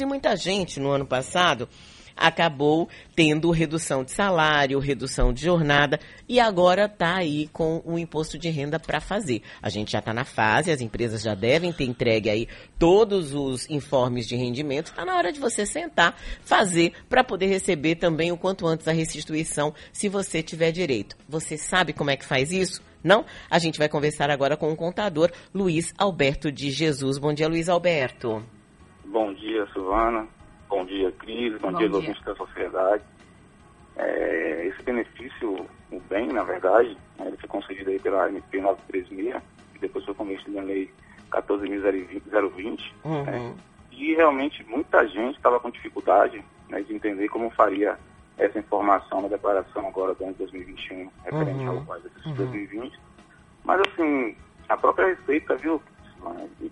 E muita gente no ano passado acabou tendo redução de salário, redução de jornada e agora está aí com o imposto de renda para fazer. A gente já está na fase, as empresas já devem ter entregue aí todos os informes de rendimento. Está na hora de você sentar, fazer para poder receber também o quanto antes a restituição, se você tiver direito. Você sabe como é que faz isso? Não? A gente vai conversar agora com o contador Luiz Alberto de Jesus. Bom dia, Luiz Alberto. Bom dia, Silvana. Bom dia, Cris. Bom, Bom dia, ouvintes da sociedade. É, esse benefício, o bem, na verdade, né, ele foi concedido aí pela MP 936, e depois foi convertido na lei 14.020, uhum. né, e realmente muita gente estava com dificuldade né, de entender como faria essa informação na declaração agora do ano de 2021, referente uhum. ao exercício uhum. 2020. Mas, assim, a própria Receita, viu,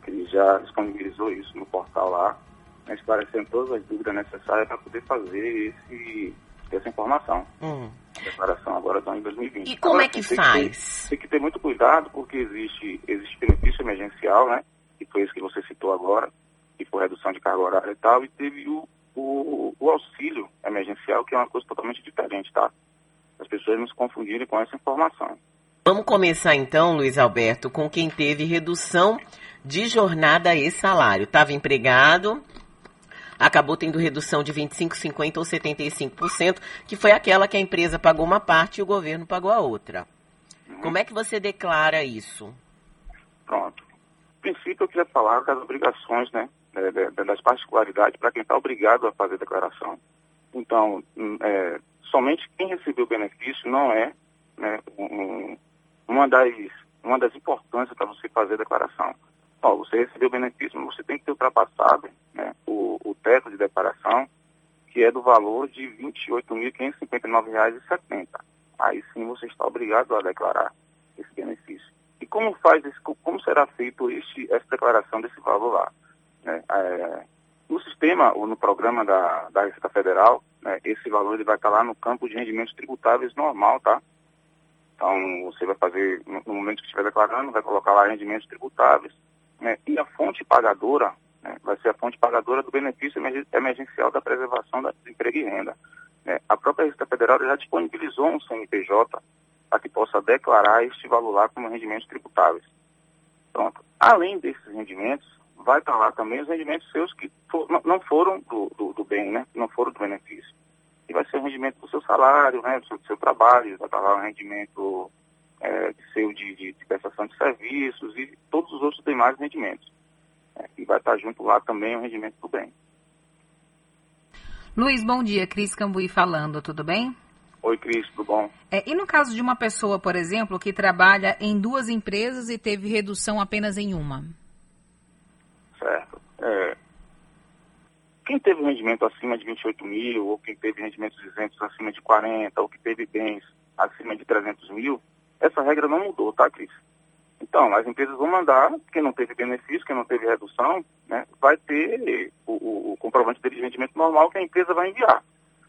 que já disponibilizou isso no portal lá, né, esclarecendo todas as dúvidas necessárias para poder fazer esse, essa informação. Uhum. A declaração agora do ano de 2020. E como agora, é que faz? Que ter, tem que ter muito cuidado, porque existe, existe benefício emergencial, né? Que foi esse que você citou agora, que foi redução de carga horária e tal, e teve o, o, o auxílio emergencial, que é uma coisa totalmente diferente, tá? As pessoas não se confundirem com essa informação. Vamos começar então, Luiz Alberto, com quem teve redução de jornada e salário. Estava empregado, acabou tendo redução de 25%, 50% ou 75%, que foi aquela que a empresa pagou uma parte e o governo pagou a outra. Como é que você declara isso? Pronto. No princípio, eu queria falar das obrigações, né, das particularidades para quem está obrigado a fazer declaração. Então, hum, é, somente quem recebeu o benefício não é né, um, uma, das, uma das importâncias para você fazer a declaração. Ó, você recebeu benefício, mas você tem que ter ultrapassado né, o, o teto de declaração, que é do valor de R$ 28.559,70. Aí sim você está obrigado a declarar esse benefício. E como faz esse, como será feito este, essa declaração desse valor lá? Né? É, no sistema ou no programa da, da Receita Federal, né, esse valor ele vai estar lá no campo de rendimentos tributáveis normal, tá? Então você vai fazer, no momento que estiver declarando, vai colocar lá rendimentos tributáveis, né? E a fonte pagadora né? vai ser a fonte pagadora do benefício emergencial da preservação da desemprego e renda. Né? A própria Receita Federal já disponibilizou um CNPJ para que possa declarar este valor lá como rendimentos tributáveis. Pronto. Além desses rendimentos, vai estar lá também os rendimentos seus que for, não foram do, do, do, bem, né? não foram do benefício. E vai ser o rendimento do seu salário, né? do, seu, do seu trabalho, vai estar lá o rendimento é, seu de, de, de, prestação de serviços e todos os outros demais rendimentos. É, e vai estar junto lá também o rendimento do bem. Luiz, bom dia. Cris Cambuí falando, tudo bem? Oi, Cris, tudo bom? É, e no caso de uma pessoa, por exemplo, que trabalha em duas empresas e teve redução apenas em uma? Certo. É, quem teve rendimento acima de 28 mil, ou quem teve rendimentos isentos acima de 40, ou que teve bens acima de 300 mil, essa regra não mudou, tá, Cris? Então, as empresas vão mandar, quem não teve benefício, quem não teve redução, né, vai ter o, o, o comprovante de rendimento normal que a empresa vai enviar.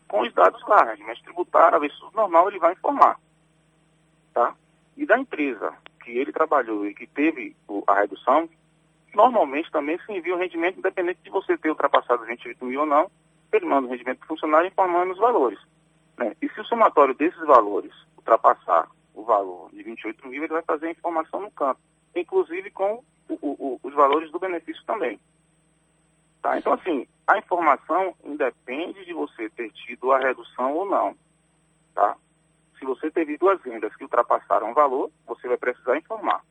Com os dados lá, rendimento tributário, isso normal, ele vai informar. Tá? E da empresa que ele trabalhou e que teve a redução, normalmente também se envia o rendimento, independente de você ter ultrapassado 28 mil ou não, ele manda o rendimento do funcionário informando os valores. Né? E se o somatório desses valores ultrapassar o valor de 28 mil, ele vai fazer a informação no campo, inclusive com o, o, os valores do benefício também. Tá? Então, assim, a informação independe de você ter tido a redução ou não. Tá? Se você teve duas rendas que ultrapassaram o valor, você vai precisar informar.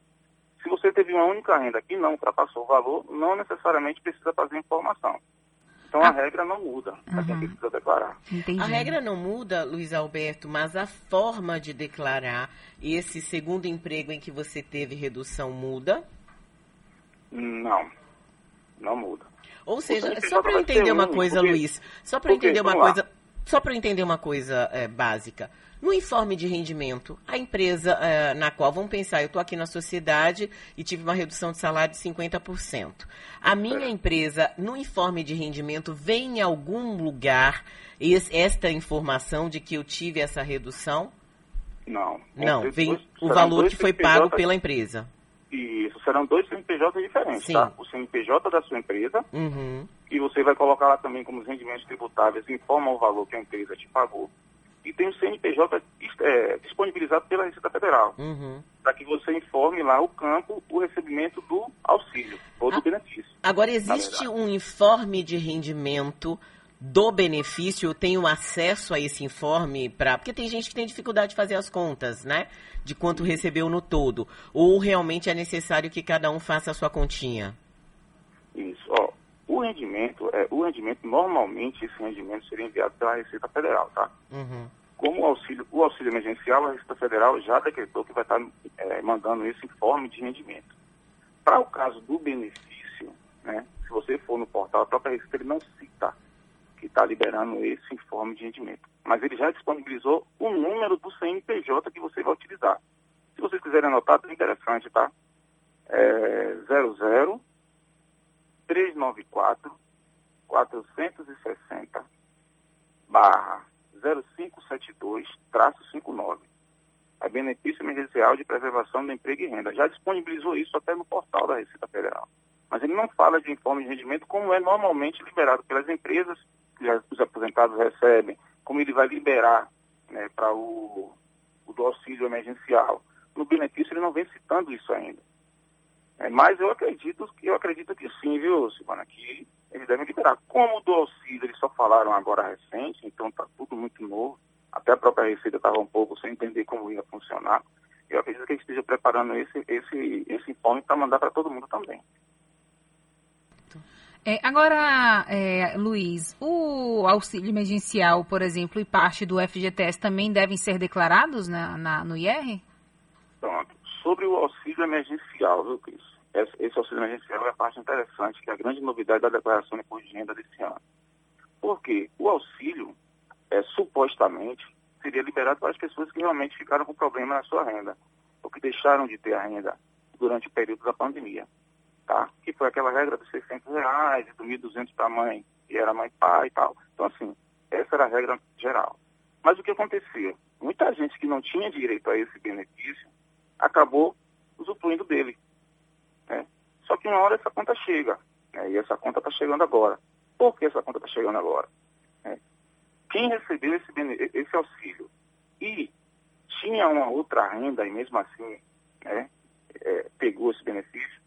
Se você teve uma única renda que não ultrapassou o valor, não necessariamente precisa fazer informação. Então a, a ah. regra não muda para quem precisa declarar. Entendi. A regra não muda, Luiz Alberto, mas a forma de declarar esse segundo emprego em que você teve redução muda? Não, não muda. Ou seja, só para eu entender uma coisa, porque, Luiz, só para entender uma coisa, só para entender uma coisa é, básica. No informe de rendimento, a empresa uh, na qual, vamos pensar, eu estou aqui na sociedade e tive uma redução de salário de 50%. A minha empresa, no informe de rendimento, vem em algum lugar esse, esta informação de que eu tive essa redução? Não. Não, vem o valor que foi pago pela empresa. Isso, serão dois CNPJ diferentes, Sim. tá? O CNPJ da sua empresa, uhum. e você vai colocar lá também como os rendimentos tributáveis, informa o valor que a empresa te pagou. E tem o CNPJ é, disponibilizado pela Receita Federal, Uhum. para que você informe lá o campo o recebimento do auxílio ou do Ah. benefício. Agora, existe verdade. um informe de rendimento do benefício? Eu tenho acesso a esse informe para. Porque tem gente que tem dificuldade de fazer as contas, né? De quanto recebeu no todo. Ou realmente é necessário que cada um faça a sua continha? O rendimento, é, o rendimento, normalmente esse rendimento seria enviado pela Receita Federal, tá? Uhum. Como o auxílio, o auxílio emergencial, a Receita Federal já decretou que vai estar é, mandando esse informe de rendimento. Para o caso do benefício, né, se você for no portal, a própria Receita ele não cita que está liberando esse informe de rendimento. Mas ele já disponibilizou o número do CNPJ que você vai utilizar. Se vocês quiserem anotar, é interessante, tá? É 00 394 460 barra 0572 traço 59. É benefício emergencial de preservação do emprego e renda. Já disponibilizou isso até no portal da Receita Federal. Mas ele não fala de informe de rendimento como é normalmente liberado pelas empresas que os aposentados recebem, como ele vai liberar né, para o, o do auxílio emergencial. No benefício ele não vem citando isso ainda. É, mas eu acredito que eu acredito que sim, viu, Silvana, que eles devem liberar. Como do auxílio eles só falaram agora recente, então está tudo muito novo. Até a própria Receita estava um pouco sem entender como ia funcionar. Eu acredito que eles estejam preparando esse, esse, esse informe para mandar para todo mundo também. É, agora, é, Luiz, o auxílio emergencial, por exemplo, e parte do FGTS também devem ser declarados na, na- no IR? Pronto. Sobre o auxílio emergencial, viu, Cris? Esse, auxílio emergencial é a parte interessante, que é a grande novidade da declaração de imposto de renda desse ano. Porque o auxílio, é, supostamente, seria liberado para as pessoas que realmente ficaram com problema na sua renda, ou que deixaram de ter a renda durante o período da pandemia. Tá? Que foi aquela regra dos 600 reais, e do 1.200 para a mãe, que era mãe e pai e tal. Então, assim, essa era a regra geral. Mas o que aconteceu? Muita gente que não tinha direito a esse benefício acabou usufruindo dele. Só que uma hora essa conta chega, né? e essa conta está chegando agora. Por que essa conta está chegando agora? né? Quem recebeu esse, esse auxílio e tinha uma outra renda e mesmo assim né, é, pegou esse benefício,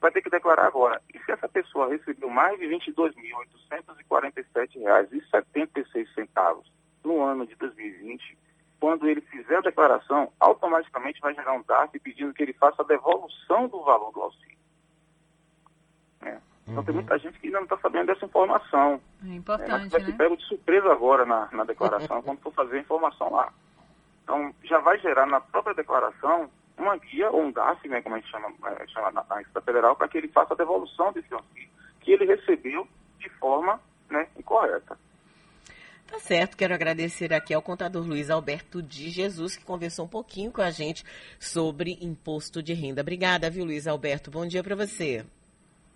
vai ter que declarar agora. E se essa pessoa recebeu mais de R$ 22.847,76 no ano de 2020, quando ele fizer a declaração, automaticamente vai gerar um DARF pedindo que ele faça a devolução do valor do auxílio. Então tem muita gente que ainda não está sabendo dessa informação. É É, mas importante, vai né? pego de surpresa agora na, na declaração, quando for fazer a informação lá. Então, já vai gerar na própria declaração uma guia, ou um DAF, né, como a gente chama, eh, chama na na Receita Federal, para que ele faça a devolução desse auxílio, que ele recebeu de forma né, incorreta. Tá certo, quero agradecer aqui ao contador Luiz Alberto de Jesus, que conversou um pouquinho com a gente sobre imposto de renda. Obrigada, viu, Luiz Alberto? Bom dia para você.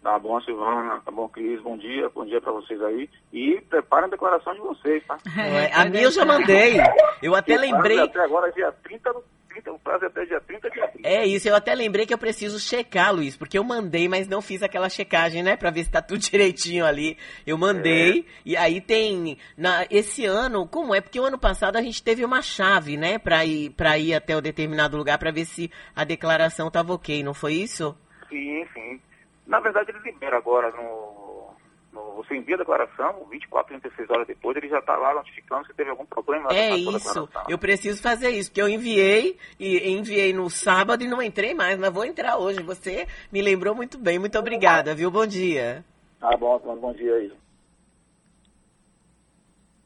Tá bom, Silvana, tá bom, Cris, bom dia, bom dia para vocês aí. E preparem a declaração de vocês, tá? É, a minha eu já mandei. Eu até é lembrei. Até agora, dia 30, do- 30 o prazo é até dia 30 de abril. É isso, eu até lembrei que eu preciso checar, Luiz, porque eu mandei, mas não fiz aquela checagem, né, Pra ver se tá tudo direitinho ali. Eu mandei e aí tem na esse ano, como é? Porque o ano passado a gente teve uma chave, né, Pra ir para ir até o determinado lugar pra ver se a declaração tava OK, não foi isso? Sim, sim. Na verdade, ele libera agora no, no- Você envia a declaração, 24, 36 horas depois, ele já está lá notificando se teve algum problema. É na sua isso. Eu preciso fazer isso, porque eu enviei e enviei no sábado e não entrei mais, mas vou entrar hoje. Você me lembrou muito bem. Muito obrigada, viu? Bom dia. Tá bom, bom dia aí.